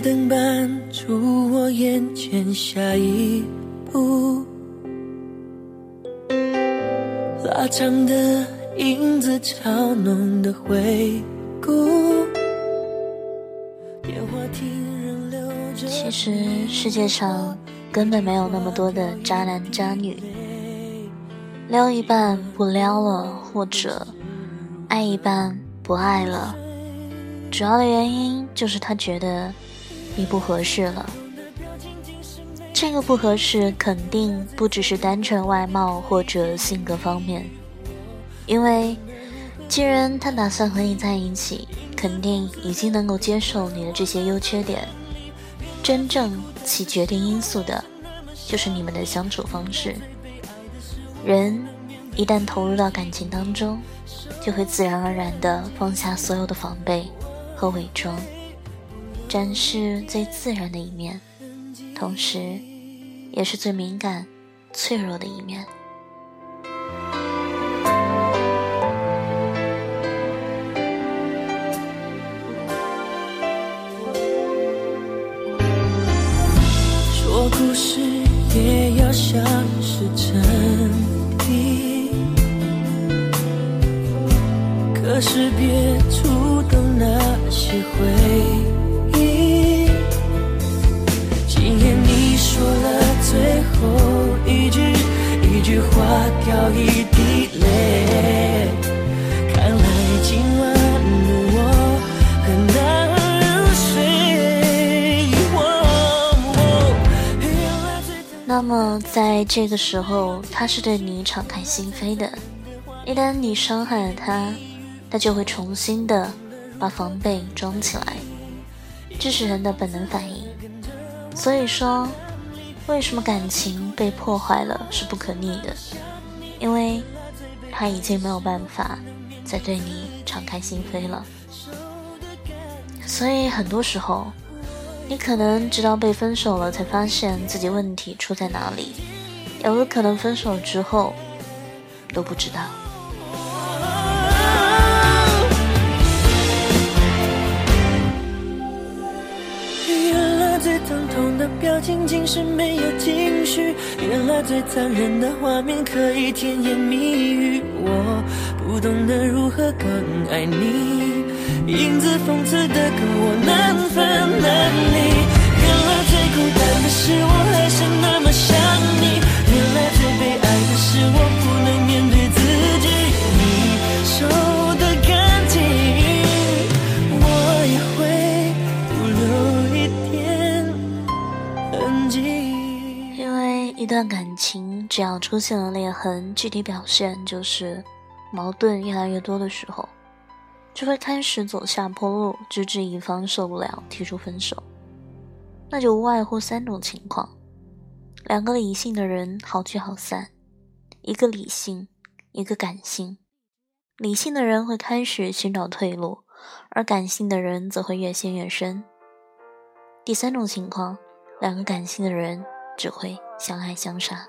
灯伴出我眼前下一步，拉长的影子，嘲弄的回顾。其实世界上根本没有那么多的渣男渣女，撩一半不撩了，或者爱一半不爱了。主要的原因就是他觉得你不合适了。这个不合适肯定不只是单纯外貌或者性格方面，因为既然他打算和你在一起，肯定已经能够接受你的这些优缺点。真正起决定因素的，就是你们的相处方式。人一旦投入到感情当中，就会自然而然地放下所有的防备。和伪装，展示最自然的一面，同时，也是最敏感、脆弱的一面。说故事也要像是真的，可是别触动那。些回那么在这个时候，他是对你敞开心扉的。一旦你伤害了他，他就会重新的。把防备装起来，这是人的本能反应。所以说，为什么感情被破坏了是不可逆的？因为他已经没有办法再对你敞开心扉了。所以很多时候，你可能直到被分手了，才发现自己问题出在哪里；有的可能分手之后都不知道。原来最疼痛的表情竟是没有情绪，原来最残忍的画面可以甜言蜜语。我不懂得如何更爱你，影子讽刺的跟我难分难离。原来最孤单的是我还是那么想你，原来最悲哀的是我不能面对自己。你受的感激，我也会不留一点。因为。一段感情只要出现了裂痕，具体表现就是矛盾越来越多的时候，就会开始走下坡路，直至一方受不了提出分手。那就无外乎三种情况：两个理性的人好聚好散，一个理性，一个感性。理性的人会开始寻找退路，而感性的人则会越陷越深。第三种情况，两个感性的人只会。相爱相杀。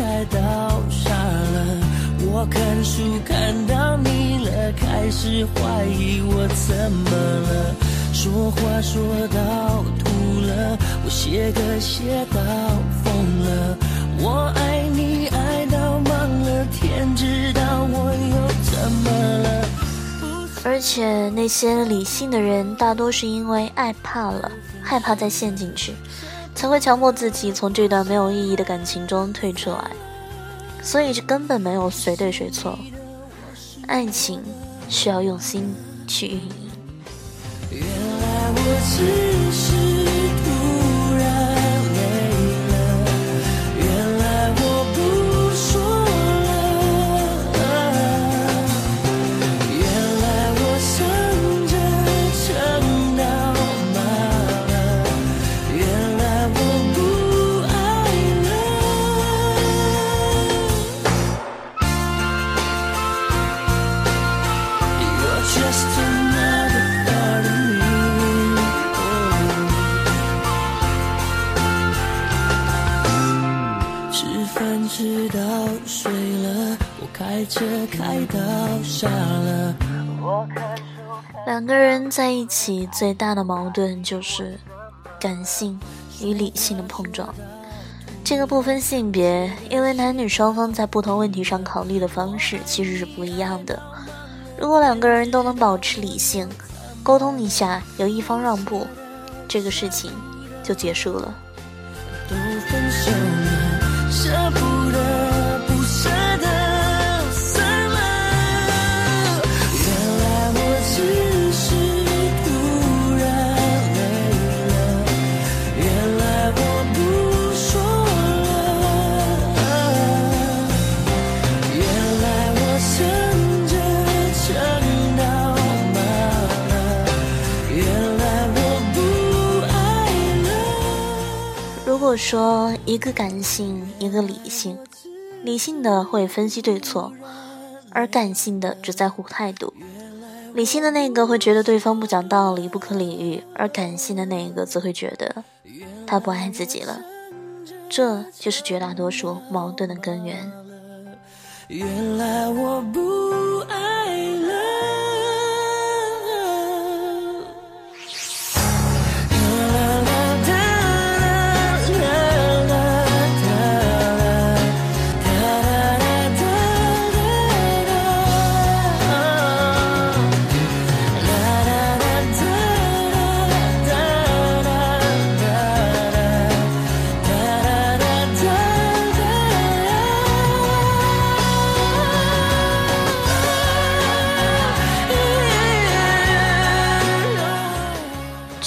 开到傻了。我看书看到腻了，开始怀疑我怎么了，说话说到吐了，我写歌写到疯了，我爱你爱到忘了，天知道我又怎么了。而且那些理性的人，大多是因为爱怕了，害怕再陷进去，才会强迫自己从这段没有意义的感情中退出来。所以这根本没有谁对谁错，爱情需要用心去运营。原来我只是。一起最大的矛盾就是感性与理性的碰撞。这个不分性别，因为男女双方在不同问题上考虑的方式其实是不一样的。如果两个人都能保持理性，沟通一下，有一方让步，这个事情就结束了。说一个感性，一个理性，理性的会分析对错，而感性的只在乎态度。理性的那个会觉得对方不讲道理，不可理喻，而感性的那个则会觉得他不爱自己了。这就是绝大多数矛盾的根源。原来我不爱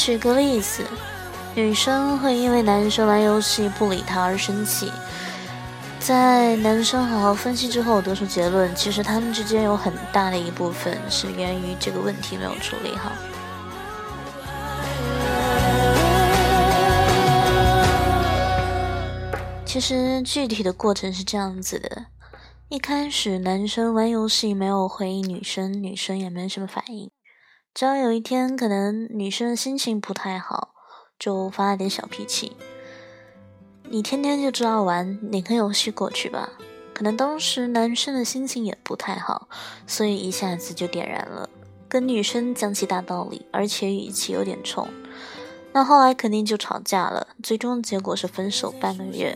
举个例子，女生会因为男生玩游戏不理她而生气，在男生好好分析之后得出结论，其实他们之间有很大的一部分是源于这个问题没有处理好。其实具体的过程是这样子的：一开始男生玩游戏没有回应女生，女生也没什么反应。只要有一天，可能女生的心情不太好，就发了点小脾气。你天天就知道玩，你个游戏过去吧。可能当时男生的心情也不太好，所以一下子就点燃了，跟女生讲起大道理，而且语气有点冲。那后来肯定就吵架了，最终结果是分手半个月。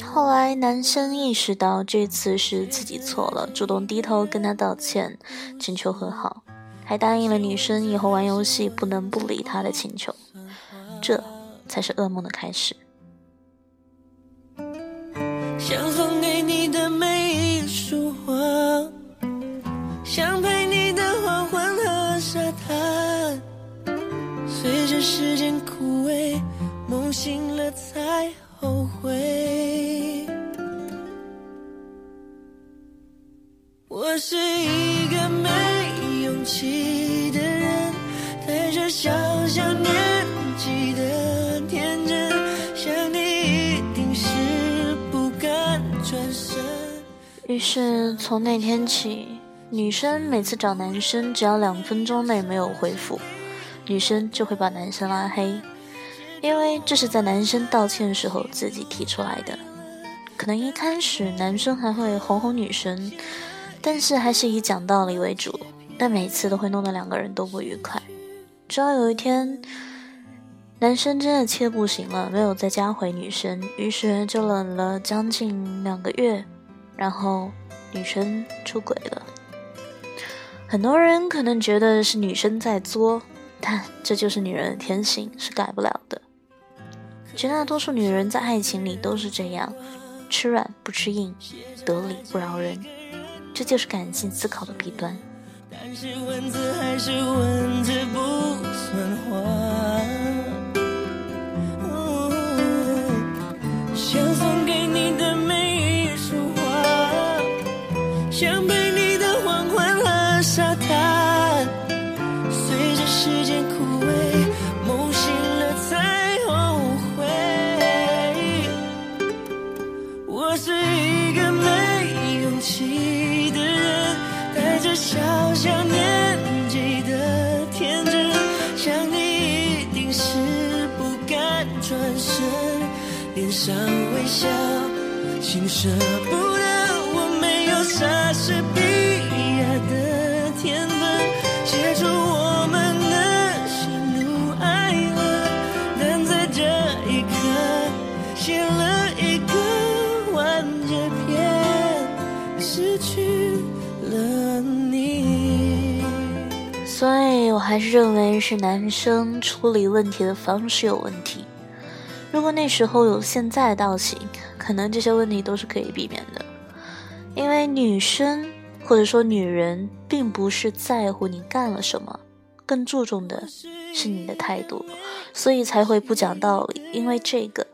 后来男生意识到这次是自己错了，主动低头跟他道歉，请求和好。还答应了女生以后玩游戏不能不理他的请求，这才是噩梦的开始。想送给你的每一束花，想陪你的黄昏和沙滩，随着时间枯萎，梦醒了才后悔。是从那天起，女生每次找男生，只要两分钟内没有回复，女生就会把男生拉黑，因为这是在男生道歉时候自己提出来的。可能一开始男生还会哄哄女生，但是还是以讲道理为主。但每次都会弄得两个人都不愉快。直到有一天，男生真的气得不行了，没有再加回女生，于是就冷了将近两个月。然后女生出轨了。很多人可能觉得是女生在作，但这就是女人的天性，是改不了的。绝大多数女人在爱情里都是这样，吃软不吃硬，得理不饶人，这就是感性思考的弊端。但是文字还是文字，不算话。脸上微笑，请舍不得我没有。莎士比亚的天分，写出我们的喜怒哀乐。但在这一刻，写了一个完结篇，失去了你。所以我还是认为是男生处理问题的方式有问题。如果那时候有现在的道行，可能这些问题都是可以避免的。因为女生或者说女人，并不是在乎你干了什么，更注重的是你的态度，所以才会不讲道理。因为这个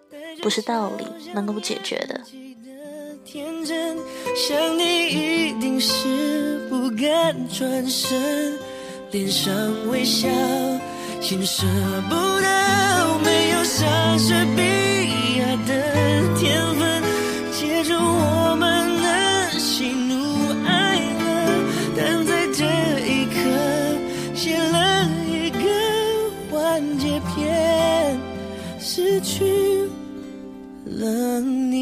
不是道理能够解决的。脸上微笑，舍不得，莎士比亚的天分，写出我们的喜怒哀乐，但在这一刻，写了一个完结篇，失去了你。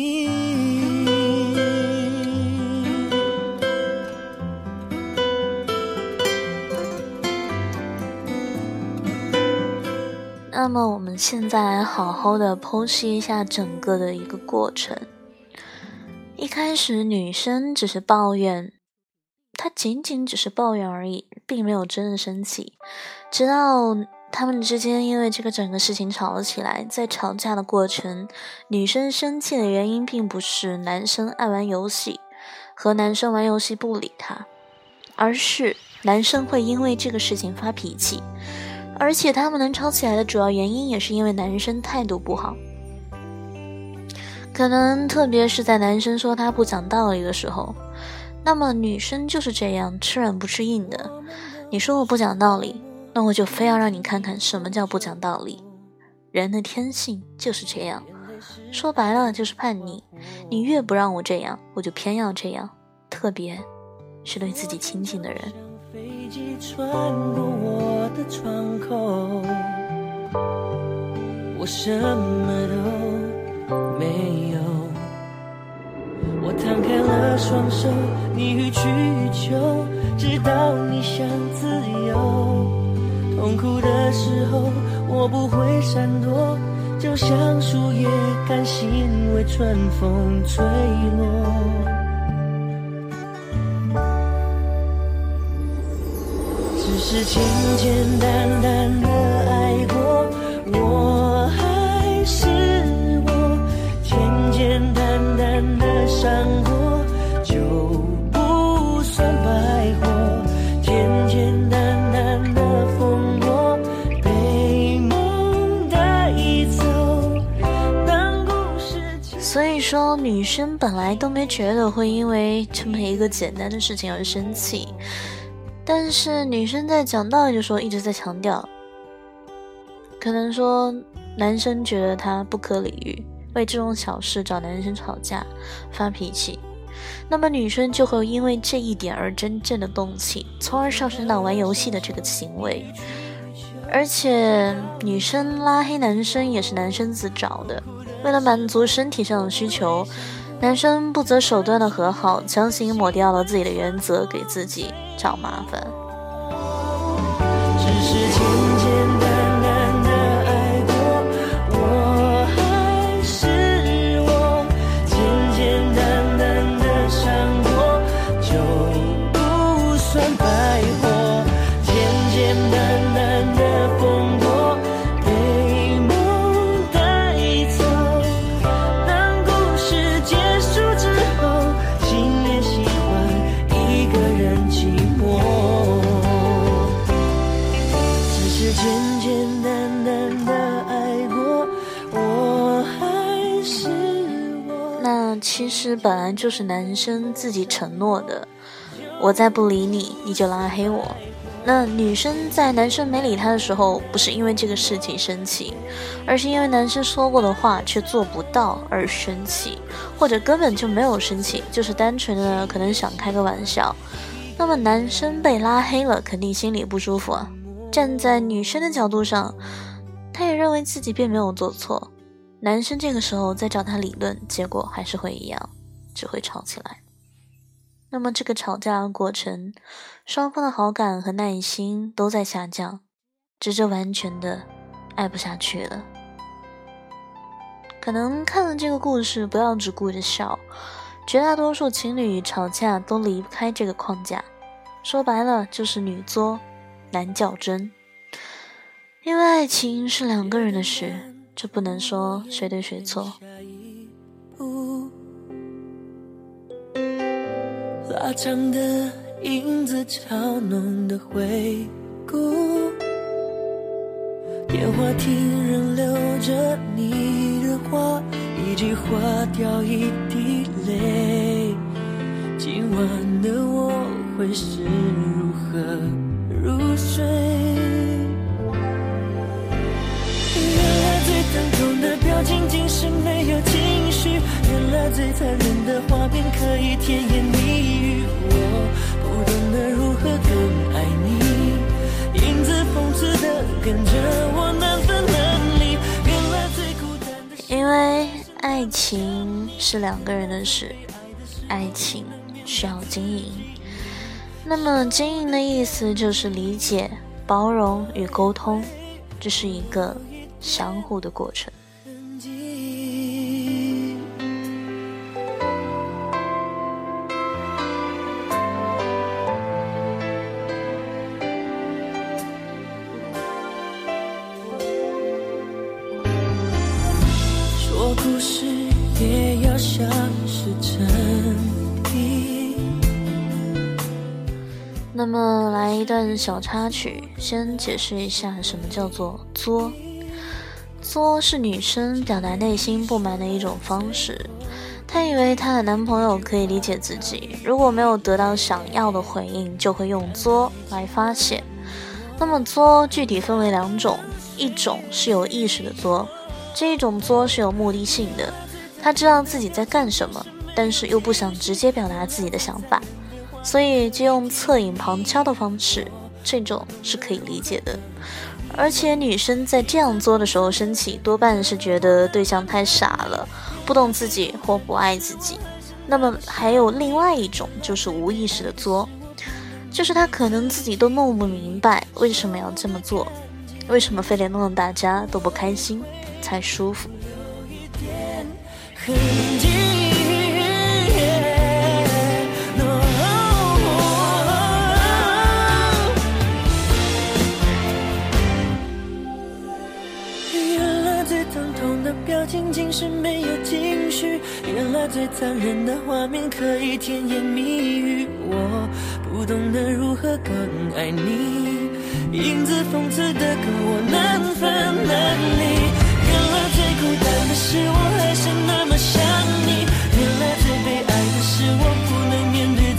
那么我们现在来好好的剖析一下整个的一个过程。一开始女生只是抱怨，她仅仅只是抱怨而已，并没有真的生气。直到他们之间因为这个整个事情吵了起来，在吵架的过程，女生生气的原因并不是男生爱玩游戏和男生玩游戏不理她，而是男生会因为这个事情发脾气。而且他们能吵起来的主要原因，也是因为男生态度不好。可能特别是在男生说他不讲道理的时候，那么女生就是这样吃软不吃硬的。你说我不讲道理，那我就非要让你看看什么叫不讲道理。人的天性就是这样，说白了就是叛逆。你越不让我这样，我就偏要这样。特别是对自己亲近的人。穿过我的窗口，我什么都没有。我摊开了双手，你予取予求，直到你想自由。痛苦的时候，我不会闪躲，就像树叶甘心为春风吹落。是简简单单的爱过，我还是我，简简单单的伤过就不算白活，简简单单的风波被梦带走。所以说，女生本来都没觉得会因为这么一个简单的事情而生气。但是女生在讲道理的时候一直在强调，可能说男生觉得她不可理喻，为这种小事找男生吵架发脾气，那么女生就会因为这一点而真正的动气，从而上升到玩游戏的这个行为。而且女生拉黑男生也是男生自找的，为了满足身体上的需求。男生不择手段的和好，强行抹掉了自己的原则，给自己找麻烦。简简单单的爱过，我还是我。那其实本来就是男生自己承诺的，我再不理你，你就拉黑我。那女生在男生没理她的时候，不是因为这个事情生气，而是因为男生说过的话却做不到而生气，或者根本就没有生气，就是单纯的可能想开个玩笑。那么男生被拉黑了，肯定心里不舒服啊。站在女生的角度上，她也认为自己并没有做错。男生这个时候再找她理论，结果还是会一样，只会吵起来。那么这个吵架的过程，双方的好感和耐心都在下降，直至完全的爱不下去了。可能看了这个故事，不要只顾着笑，绝大多数情侣吵架都离不开这个框架，说白了就是女作，难较真。因为爱情是两个人的事，这不能说谁对谁错。拉长的影子，嘲弄的回顾。电话亭仍留着你的话，一句话掉一滴泪。今晚的我会是如何入睡？原来最疼痛的表情竟是没有情绪，原来最残忍的画面可以甜言蜜语。我不懂得如何更爱你，影子讽刺的跟着我难分难离。原来最孤单的，因为爱情是两个人的事，爱情需要经营。那么经营的意思就是理解、包容与沟通，这是一个。相互的过程。小插曲，先解释一下什么叫做作。作是女生表达内心不满的一种方式。她以为她的男朋友可以理解自己，如果没有得到想要的回应，就会用作来发泄。那么作具体分为两种，一种是有意识的作，这一种作是有目的性的。她知道自己在干什么，但是又不想直接表达自己的想法，所以就用侧影旁敲的方式，这种是可以理解的。而且女生在这样做的时候生气，多半是觉得对象太傻了，不懂自己或不爱自己。那么还有另外一种，就是无意识的作，就是他可能自己都弄不明白为什么要这么做，为什么非得弄得大家都不开心才舒服。感人的画面可以甜言蜜语。我不懂得如何更爱你，影子讽刺的跟我难分难离。原来最孤单的是我还是那么想你，原来最悲哀的是我不能面对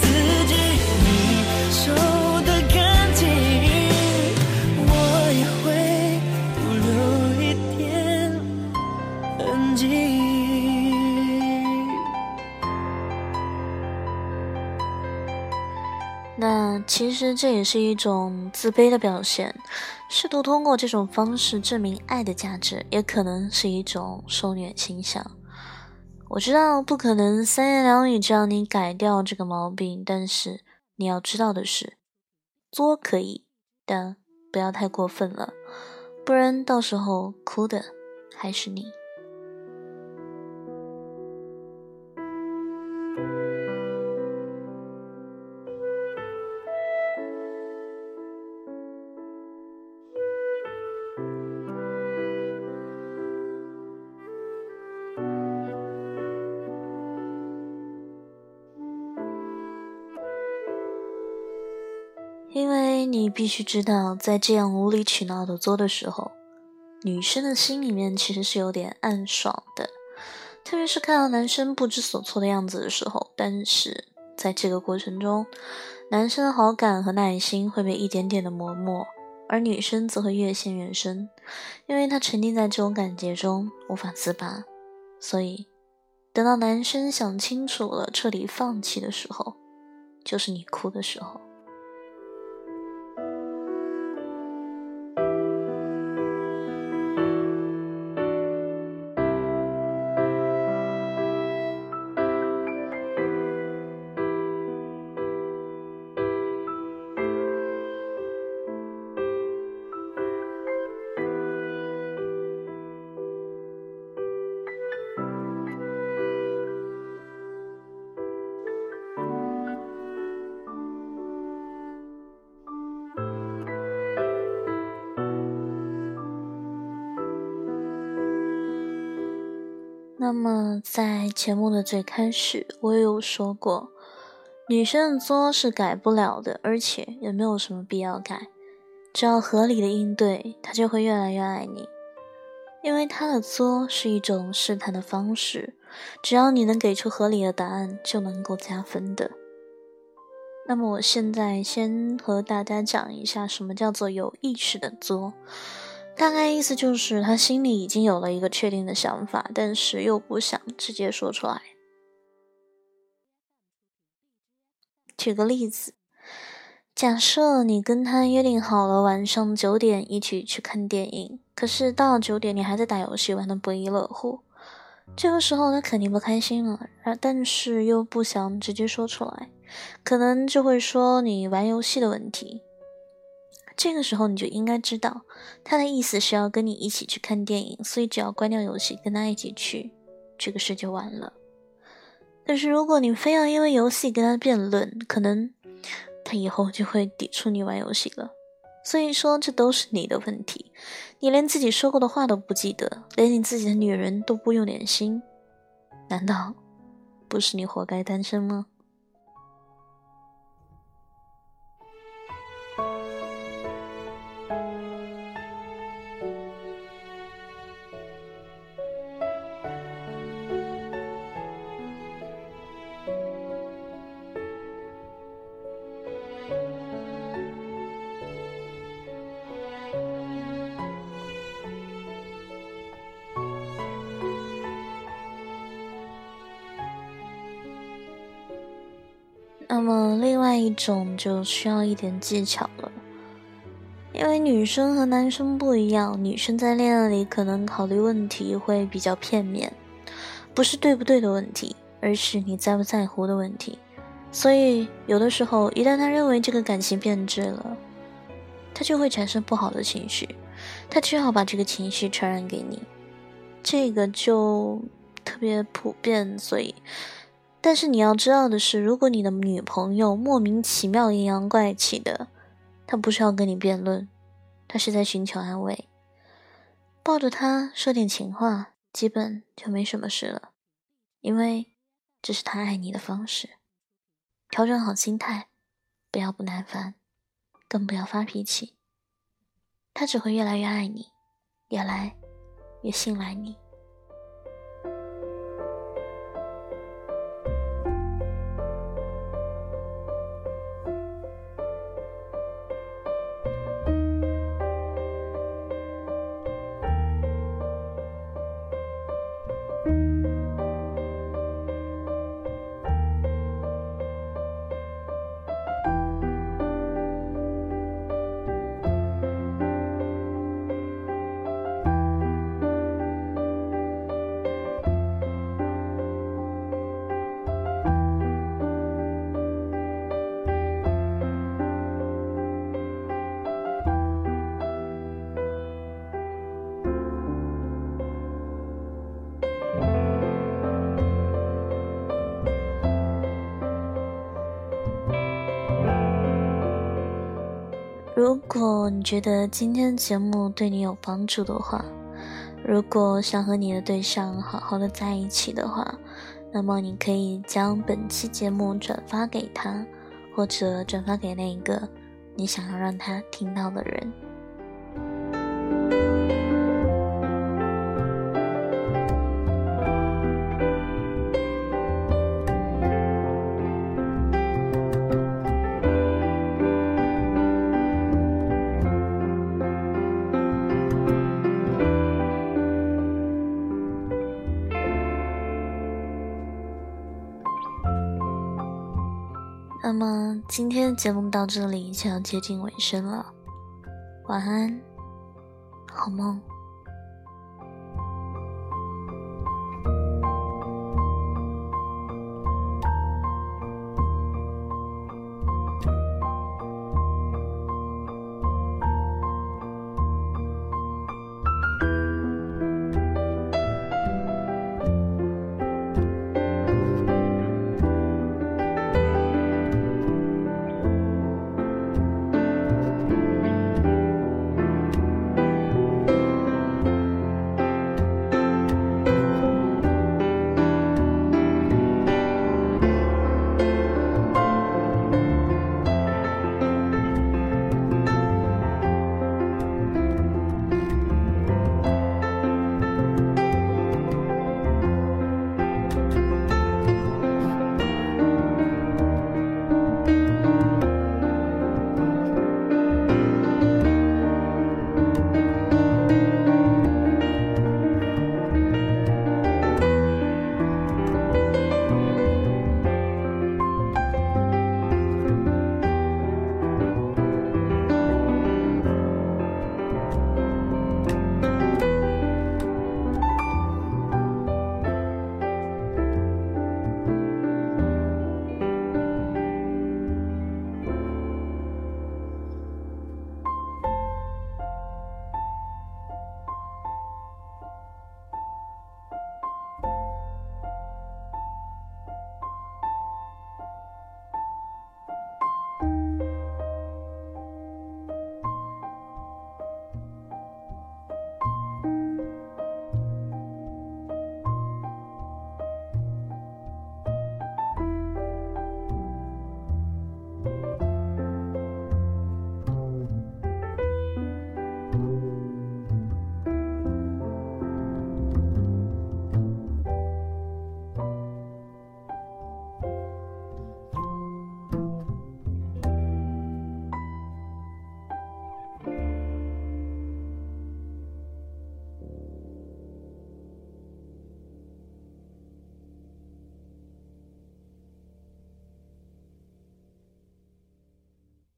其实这也是一种自卑的表现，试图通过这种方式证明爱的价值，也可能是一种受虐倾向。我知道不可能三言两语就让你改掉这个毛病，但是你要知道的是，作可以，但不要太过分了，不然到时候哭的还是你。必须知道，在这样无理取闹的作的时候，女生的心里面其实是有点暗爽的，特别是看到男生不知所措的样子的时候。但是在这个过程中，男生的好感和耐心会被一点点的磨没，而女生则会越陷越深，因为她沉浸在这种感觉中无法自拔。所以，等到男生想清楚了，彻底放弃的时候，就是你哭的时候。那么在节目的最开始，我也有说过，女生的作是改不了的，而且也没有什么必要改。只要合理的应对，她就会越来越爱你。因为她的作是一种试探的方式，只要你能给出合理的答案，就能够加分的。那么我现在先和大家讲一下，什么叫做有意识的作。大概意思就是他心里已经有了一个确定的想法，但是又不想直接说出来。举个例子。假设你跟他约定好了晚上九点一起去看电影，可是到了九点你还在打游戏玩的不亦乐乎，这个时候他肯定不开心了，但是又不想直接说出来，可能就会说你玩游戏的问题。这个时候你就应该知道，他的意思是要跟你一起去看电影，所以只要关掉游戏跟他一起去，这个事就完了。但是如果你非要因为游戏跟他辩论，可能。他以后就会抵触你玩游戏了，所以说这都是你的问题。你连自己说过的话都不记得，连你自己的女人都不用点心，难道不是你活该单身吗？那么，另外一种就需要一点技巧了，因为女生和男生不一样，女生在恋爱里可能考虑问题会比较片面，不是对不对的问题，而是你在不在乎的问题。所以，有的时候，一旦他认为这个感情变质了，他就会产生不好的情绪，他只好把这个情绪传染给你，这个就特别普遍，所以。但是你要知道的是，如果你的女朋友莫名其妙阴阳怪气的，她不是要跟你辩论，她是在寻求安慰。抱着她说点情话，基本就没什么事了，因为这是她爱你的方式。调整好心态，不要不耐烦，更不要发脾气，她只会越来越爱你，越来越信赖你。如果你觉得今天的节目对你有帮助的话，如果想和你的对象好好的在一起的话，那么你可以将本期节目转发给他，或者转发给那一个你想要让他听到的人。那么今天的节目到这里就要接近尾声了，晚安，好梦。